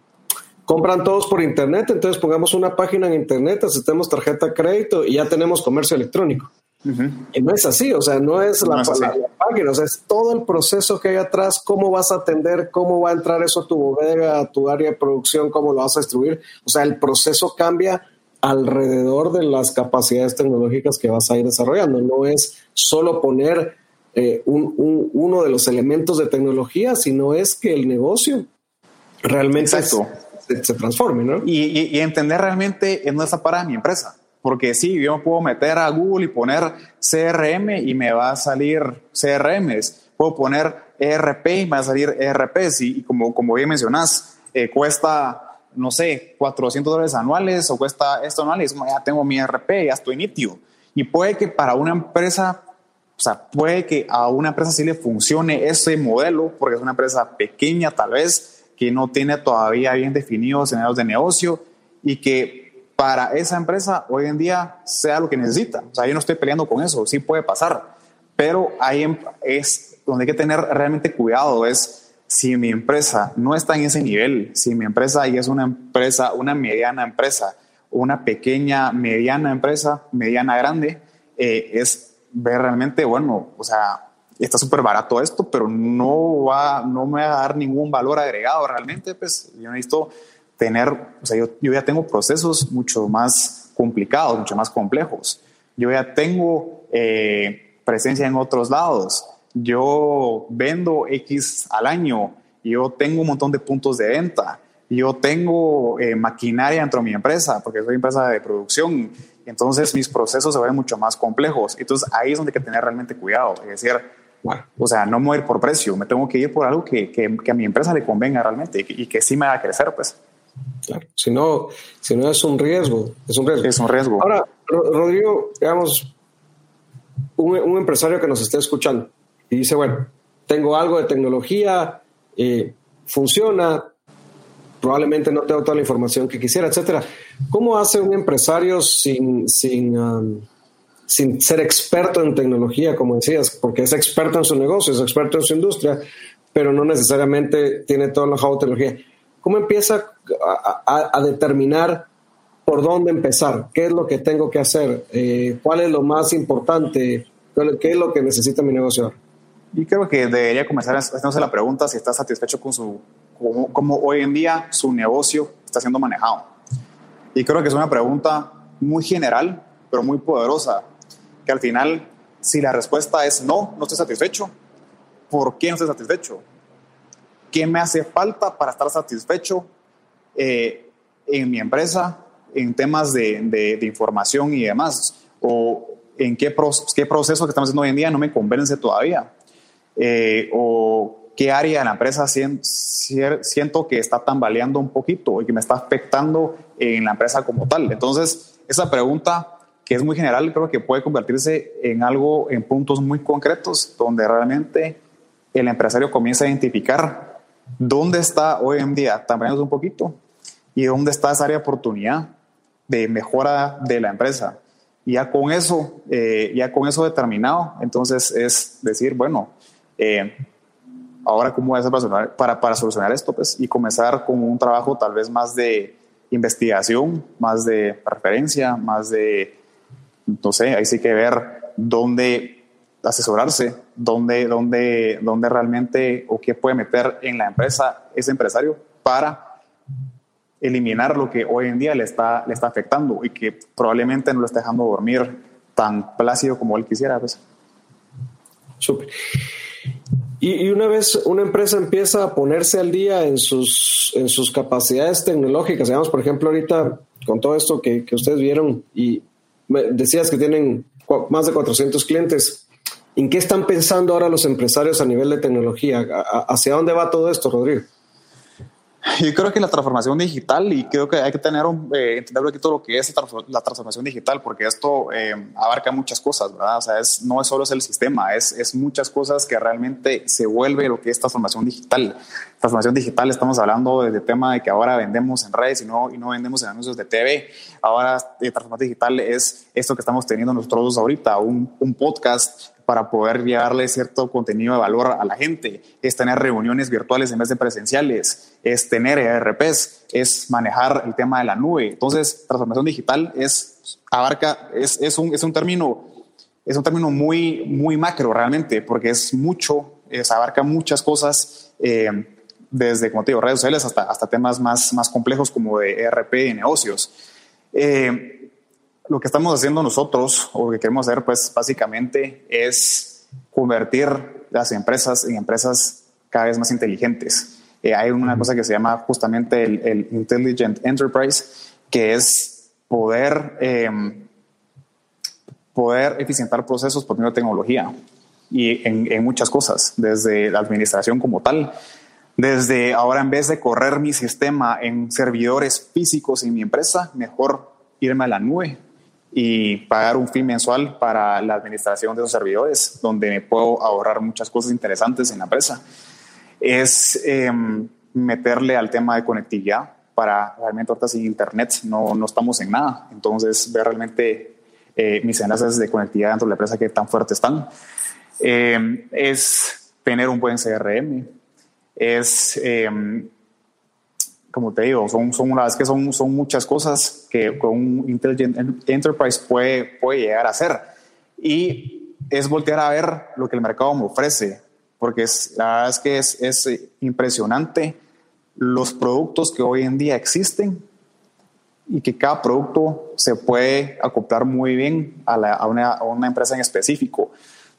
compran todos por internet, entonces pongamos una página en internet, aceptemos tarjeta de crédito y ya tenemos comercio electrónico. Y no es así, o sea, no es, la, página, o sea, es todo el proceso que hay atrás, cómo vas a atender, cómo va a entrar eso a tu bodega, a tu área de producción, cómo lo vas a distribuir. O sea, el proceso cambia alrededor de las capacidades tecnológicas que vas a ir desarrollando. No es solo poner eh, uno de los elementos de tecnología, sino es que el negocio realmente se, transforme, ¿no? Y, entender realmente en dónde está para mi empresa. Porque sí, yo puedo meter a Google y poner CRM y me va a salir CRMs. Puedo poner ERP y me va a salir ERPs. Y, como, como bien mencionás, eh, cuesta, no sé, 400 dólares anuales o cuesta esto anual y ya tengo mi ERP, ya estoy nítido. Y puede que para una empresa, o sea, puede que a una empresa sí le funcione ese modelo, porque es una empresa pequeña tal vez, que no tiene todavía bien definidos escenarios de negocio y que para esa empresa hoy en día sea lo que necesita. O sea, yo no estoy peleando con eso, sí puede pasar, pero ahí es donde hay que tener realmente cuidado, es si mi empresa no está en ese nivel, si mi empresa ya es una empresa, una mediana empresa, una pequeña, mediana empresa, mediana grande, eh, es ver realmente, bueno, o sea, está súper barato esto, pero no va, no me va a dar ningún valor agregado realmente, pues yo necesito tener, o sea, yo, yo ya tengo procesos mucho más complicados, mucho más complejos. Yo ya tengo eh, presencia en otros lados. Yo vendo X al año. Yo tengo un montón de puntos de venta. Yo tengo eh, maquinaria dentro de mi empresa, porque soy empresa de producción. Entonces mis procesos se ven mucho más complejos. Entonces ahí es donde hay que tener realmente cuidado. Es decir, o sea, no mover por precio, me tengo que ir por algo que, que, a mi empresa le convenga realmente y que, sí me haga crecer, pues. Claro, si no, si no es un riesgo, es un riesgo. Es un riesgo. Ahora, Rodrigo, digamos, un, un empresario que nos esté escuchando y dice, bueno, tengo algo de tecnología, eh, funciona, probablemente no tengo toda la información que quisiera, etcétera. ¿Cómo hace un empresario sin, sin, um, sin ser experto en tecnología, como decías? Porque es experto en su negocio, es experto en su industria, pero no necesariamente tiene todo el know-how de tecnología. ¿Cómo empieza a, determinar por dónde empezar? ¿Qué es lo que tengo que hacer? Eh, ¿Cuál es lo más importante? ¿Qué es lo que necesita mi negocio? Y creo que debería comenzar haciéndose la pregunta si está satisfecho con su, cómo, hoy en día su negocio está siendo manejado. Y creo que es una pregunta muy general, pero muy poderosa, que al final, si la respuesta es no, no estoy satisfecho, ¿por qué no estoy satisfecho? ¿Qué me hace falta para estar satisfecho eh, en mi empresa, en temas de, información y demás? ¿O en qué, proceso que estamos haciendo hoy en día no me convence todavía? Eh, o qué área de la empresa siento que está tambaleando un poquito y que me está afectando en la empresa como tal. Entonces, esa pregunta que es muy general, creo que puede convertirse en algo, en puntos muy concretos, donde realmente el empresario comienza a identificar dónde está hoy en día tambaleando un poquito y dónde está esa área de oportunidad de mejora de la empresa. Y ya con eso, eh, ya con eso determinado, entonces es decir, bueno, eh, ahora, ¿cómo voy a hacer para, para, solucionar esto? Pues, y comenzar con un trabajo tal vez más de investigación, más de referencia, más de, no sé, ahí sí que ver dónde asesorarse, dónde, dónde, dónde realmente o qué puede meter en la empresa ese empresario para eliminar lo que hoy en día le está, le está afectando y que probablemente no lo está dejando dormir tan plácido como él quisiera. Pues. Súper. Y, una vez una empresa empieza a ponerse al día en sus, en sus capacidades tecnológicas, digamos, por ejemplo, ahorita con todo esto que, que ustedes vieron y decías que tienen más de 400 clientes, ¿en qué están pensando ahora los empresarios a nivel de tecnología? ¿Hacia dónde va todo esto, Rodrigo? Yo creo que la transformación digital, y creo que hay que tener un, eh, entender un poquito lo que es la transformación digital, porque esto eh, abarca muchas cosas, ¿verdad? O sea, es, no es solo es el sistema, es, es muchas cosas que realmente se vuelve lo que es transformación digital. Transformación digital, estamos hablando del tema de que ahora vendemos en redes y no, y no vendemos en anuncios de TV. Ahora, eh, transformación digital es esto que estamos teniendo nosotros ahorita, un, un podcast para poder llevarle cierto contenido de valor a la gente, es tener reuniones virtuales en vez de presenciales, es tener ERPs, es manejar el tema de la nube. Entonces, transformación digital es, abarca, es, es, un, es un término, es un término muy, muy macro realmente, porque es mucho, es, abarca muchas cosas, eh, desde, como te digo, redes sociales hasta, hasta temas más, más complejos como de ERP y negocios. Eh, lo que estamos haciendo nosotros, o lo que queremos hacer, pues básicamente es convertir las empresas en empresas cada vez más inteligentes. Eh, hay una cosa que se llama justamente el, Intelligent Enterprise, que es poder, em, poder eficientar procesos por medio de tecnología y en, en muchas cosas, desde la administración como tal, desde ahora en vez de correr mi sistema en servidores físicos en mi empresa, mejor irme a la nube y pagar un fee mensual para la administración de esos servidores, donde me puedo ahorrar muchas cosas interesantes en la empresa. Es em, meterle al tema de conectividad para realmente ahorita sin internet no, no estamos en nada. Entonces, ver realmente eh, mis enlaces de conectividad dentro de la empresa que tan fuertes están. Em, es tener un buen CRM, es, em, como te digo, son, son, una vez que son, son muchas cosas que con un Intelligent Enterprise puede, puede llegar a hacer. Y es voltear a ver lo que el mercado me ofrece, porque es, la verdad es que es, es impresionante los productos que hoy en día existen y que cada producto se puede acoplar muy bien a, la, a, una, a, una, empresa en específico.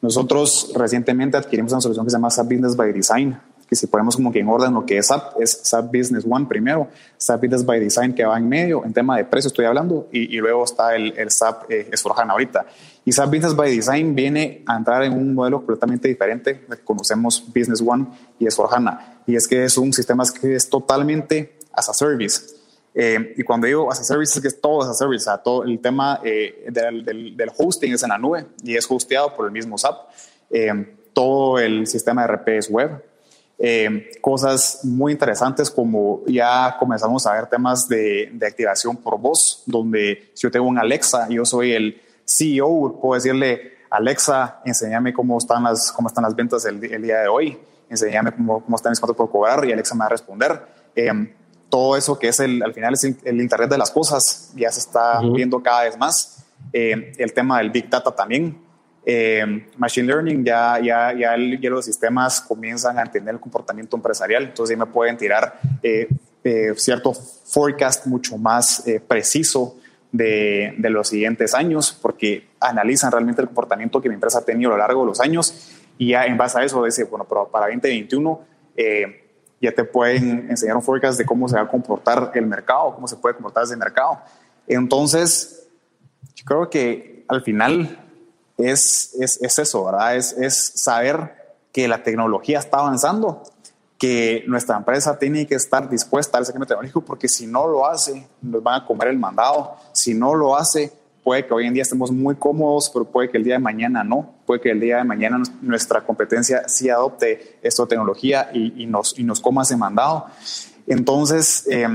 Nosotros recientemente adquirimos una solución que se llama SAP Business by Design, que si ponemos como que en orden lo que es SAP, es SAP Business One primero, SAP Business by Design que va en medio, en tema de precio estoy hablando, y, y luego está el, el SAP eh, Esforjana ahorita. Y SAP Business by Design viene a entrar en un modelo completamente diferente, conocemos Business One y Esforjana, y es que es un sistema que es totalmente as a service. Eh, y cuando digo as a service, es que es todo as a service, o sea, todo el tema eh, del, del, del, hosting es en la nube y es hosteado por el mismo SAP. Eh, todo el sistema de RP es web. Eh, cosas muy interesantes como ya comenzamos a ver temas de, de, activación por voz, donde si yo tengo un Alexa, yo soy el CEO, puedo decirle, Alexa, enséñame cómo están las, cómo están las ventas el, el día de hoy, enséñame cómo, cómo están mis cuantos por cobrar y Alexa me va a responder. Eh, todo eso que es el, al final es el Internet de las cosas, ya se está uh -huh. viendo cada vez más. Eh, el tema del Big Data también, eh, Machine Learning, ya, ya, ya, el, ya, los sistemas comienzan a entender el comportamiento empresarial, entonces ya me pueden tirar eh, eh, cierto forecast mucho más eh, preciso de, de, los siguientes años, porque analizan realmente el comportamiento que mi empresa ha tenido a lo largo de los años y ya en base a eso dice, bueno, pero para 2021 eh, ya te pueden enseñar un forecast de cómo se va a comportar el mercado, cómo se puede comportar ese mercado. Entonces, yo creo que al final es, es, es eso, ¿verdad? Es, es saber que la tecnología está avanzando, que nuestra empresa tiene que estar dispuesta al cambio tecnológico, porque si no lo hace, nos van a comer el mandado. Si no lo hace, puede que hoy en día estemos muy cómodos, pero puede que el día de mañana no. Puede que el día de mañana nuestra competencia sí adopte esta tecnología y, y nos, y nos coma ese mandado. Entonces, eh,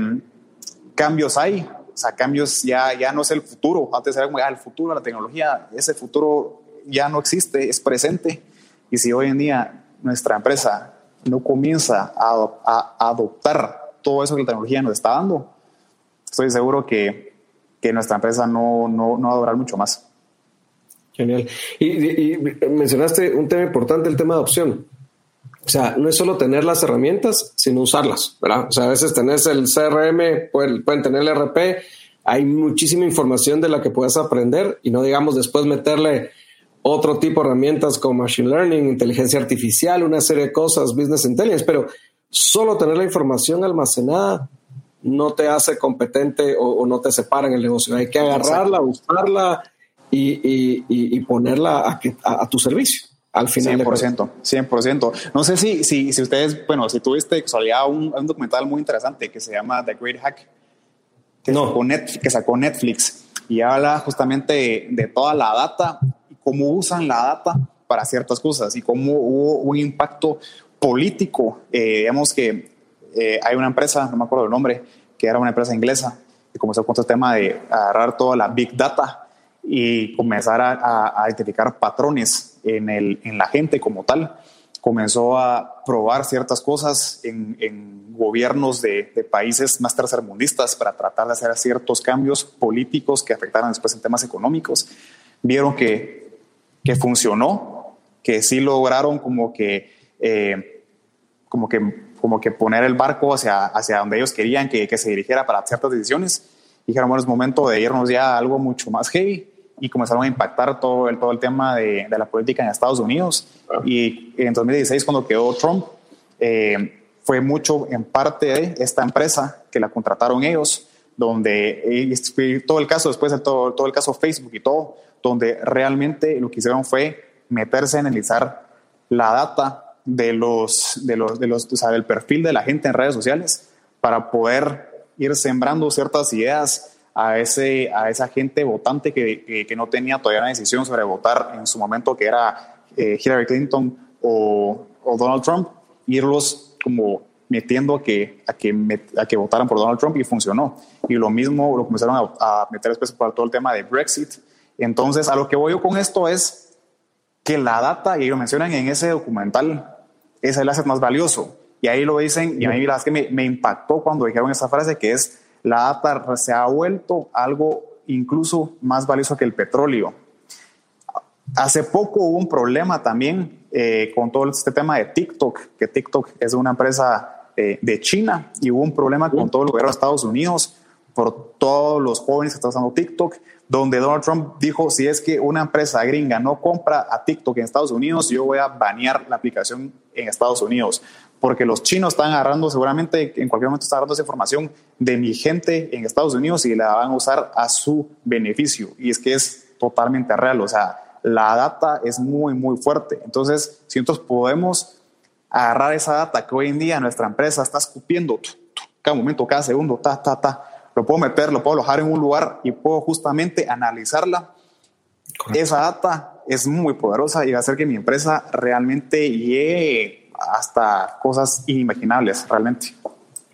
cambios hay, o sea, cambios ya, ya no es el futuro. Antes era como, ah, el futuro la tecnología, ese futuro ya no existe, es presente. Y si hoy en día nuestra empresa no comienza a, a, adoptar todo eso que la tecnología nos está dando, estoy seguro que, que nuestra empresa no, no, no, va a durar mucho más. Genial. Y, y, y mencionaste un tema importante, el tema de adopción. O sea, no es solo tener las herramientas, sino usarlas, ¿verdad? O sea, a veces tenés el CRM, pueden, pueden tener el RP, hay muchísima información de la que puedes aprender y no digamos después meterle otro tipo de herramientas como Machine Learning, inteligencia artificial, una serie de cosas, Business Intelligence, pero solo tener la información almacenada no te hace competente o, o no te separa en el negocio. Hay que agarrarla, usarla y, y, y ponerla a, a, a tu servicio al final. 100%, 100%. No sé si, si, si ustedes, bueno, si tuviste casualidad un, un, documental muy interesante que se llama The Great Hack, que, no. sacó, Netflix, que sacó Netflix y habla justamente de, de, toda la data y cómo usan la data para ciertas cosas y cómo hubo un impacto político. Eh, digamos que eh, hay una empresa, no me acuerdo el nombre, que era una empresa inglesa que comenzó con este tema de agarrar toda la big data y comenzar a, a, a identificar patrones en, el, en, la gente como tal. Comenzó a probar ciertas cosas en, en gobiernos de, de, países más tercermundistas para tratar de hacer ciertos cambios políticos que afectaran después en temas económicos. Vieron que, que funcionó, que sí lograron como que, eh, como que, como que poner el barco hacia, hacia donde ellos querían que, que se dirigiera para ciertas decisiones. Dijeron, bueno, es momento de irnos ya a algo mucho más heavy y comenzaron a impactar todo el, todo el tema de, de la política en Estados Unidos. Y en 2016, cuando quedó Trump, eh, fue mucho en parte de esta empresa que la contrataron ellos, donde todo el caso, después de todo, todo el caso Facebook y todo, donde realmente lo que hicieron fue meterse a analizar la data de los, de los, de los, o sea, del perfil de la gente en redes sociales para poder ir sembrando ciertas ideas a, ese, a esa gente votante que, que, no tenía todavía una decisión sobre votar en su momento, que era eh, Hillary Clinton o, Donald Trump, irlos como metiendo a que, a, que a que votaran por Donald Trump y funcionó. Y lo mismo lo comenzaron a, a meter después para todo el tema de Brexit. Entonces, a lo que voy yo con esto es que la data, y lo mencionan en ese documental, es el asset más valioso. Y ahí lo dicen, y a mí la verdad es que me, me impactó cuando dijeron esa frase que es, la data se ha vuelto algo incluso más valioso que el petróleo. Hace poco hubo un problema también eh, con todo este tema de TikTok, que TikTok es una empresa eh, de China y hubo un problema con todo el gobierno de Estados Unidos por todos los jóvenes que están usando TikTok, donde Donald Trump dijo, si es que una empresa gringa no compra a TikTok en Estados Unidos, yo voy a banear la aplicación en Estados Unidos, porque los chinos están agarrando, seguramente en cualquier momento están agarrando esa información de mi gente en Estados Unidos y la van a usar a su beneficio. Y es que es totalmente real, o sea, la data es muy, muy fuerte. Entonces, si nosotros podemos agarrar esa data que hoy en día nuestra empresa está escupiendo cada momento, cada segundo, ta, ta, ta, lo puedo meter, lo puedo alojar en un lugar y puedo justamente analizarla. Esa data es muy poderosa y va a hacer que mi empresa realmente llegue hasta cosas inimaginables, realmente.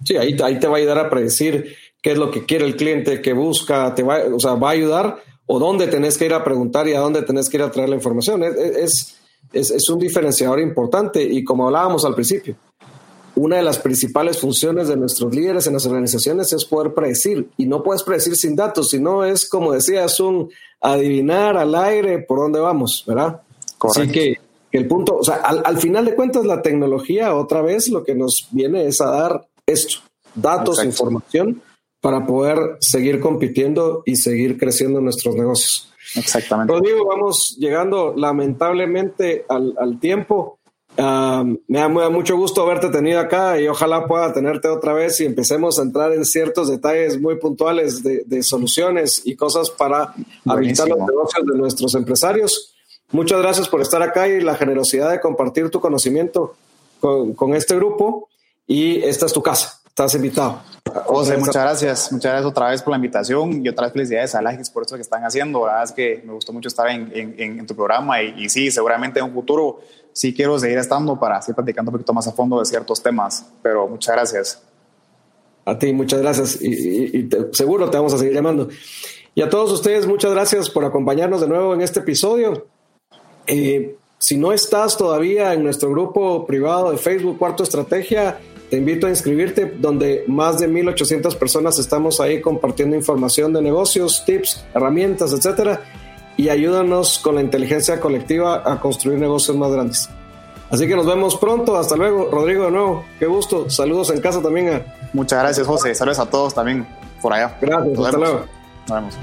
Sí, ahí, ahí te va a ayudar a predecir qué es lo que quiere el cliente, qué busca, te va, o sea, va a ayudar o dónde tenés que ir a preguntar y a dónde tenés que ir a traer la información. Es, es, es, un diferenciador importante y como hablábamos al principio, una de las principales funciones de nuestros líderes en las organizaciones es poder predecir y no puedes predecir sin datos, sino es como decías, un adivinar al aire por dónde vamos, ¿verdad? Así que, el punto, o sea, al, final de cuentas la tecnología otra vez lo que nos viene es a dar esto, datos, información para poder seguir compitiendo y seguir creciendo nuestros negocios. Exactamente. Rodrigo, vamos llegando lamentablemente al, al tiempo. Me, da, mucho gusto haberte tenido acá y ojalá pueda tenerte otra vez y empecemos a entrar en ciertos detalles muy puntuales de, de soluciones y cosas para habilitar los negocios de nuestros empresarios. Muchas gracias por estar acá y la generosidad de compartir tu conocimiento con, con este grupo y esta es tu casa. Estás invitado. José, muchas gracias. Muchas gracias otra vez por la invitación y otra vez felicidades a Lagis por esto que están haciendo. La verdad es que me gustó mucho estar en, en, tu programa y, sí, seguramente en un futuro sí quiero seguir estando para seguir platicando un poquito más a fondo de ciertos temas. Pero muchas gracias. A ti, muchas gracias y, seguro te vamos a seguir llamando. Y a todos ustedes, muchas gracias por acompañarnos de nuevo en este episodio. Eh, si no estás todavía en nuestro grupo privado de Facebook Cuarto Estrategia, te invito a inscribirte, donde más de 1.800 personas estamos ahí compartiendo información de negocios, tips, herramientas, etcétera, y ayúdanos con la inteligencia colectiva a construir negocios más grandes. Así que nos vemos pronto. Hasta luego. Rodrigo, de nuevo, qué gusto. Saludos en casa también. Muchas gracias, José. Saludos a todos también por allá. Gracias. hasta luego. Nos vemos.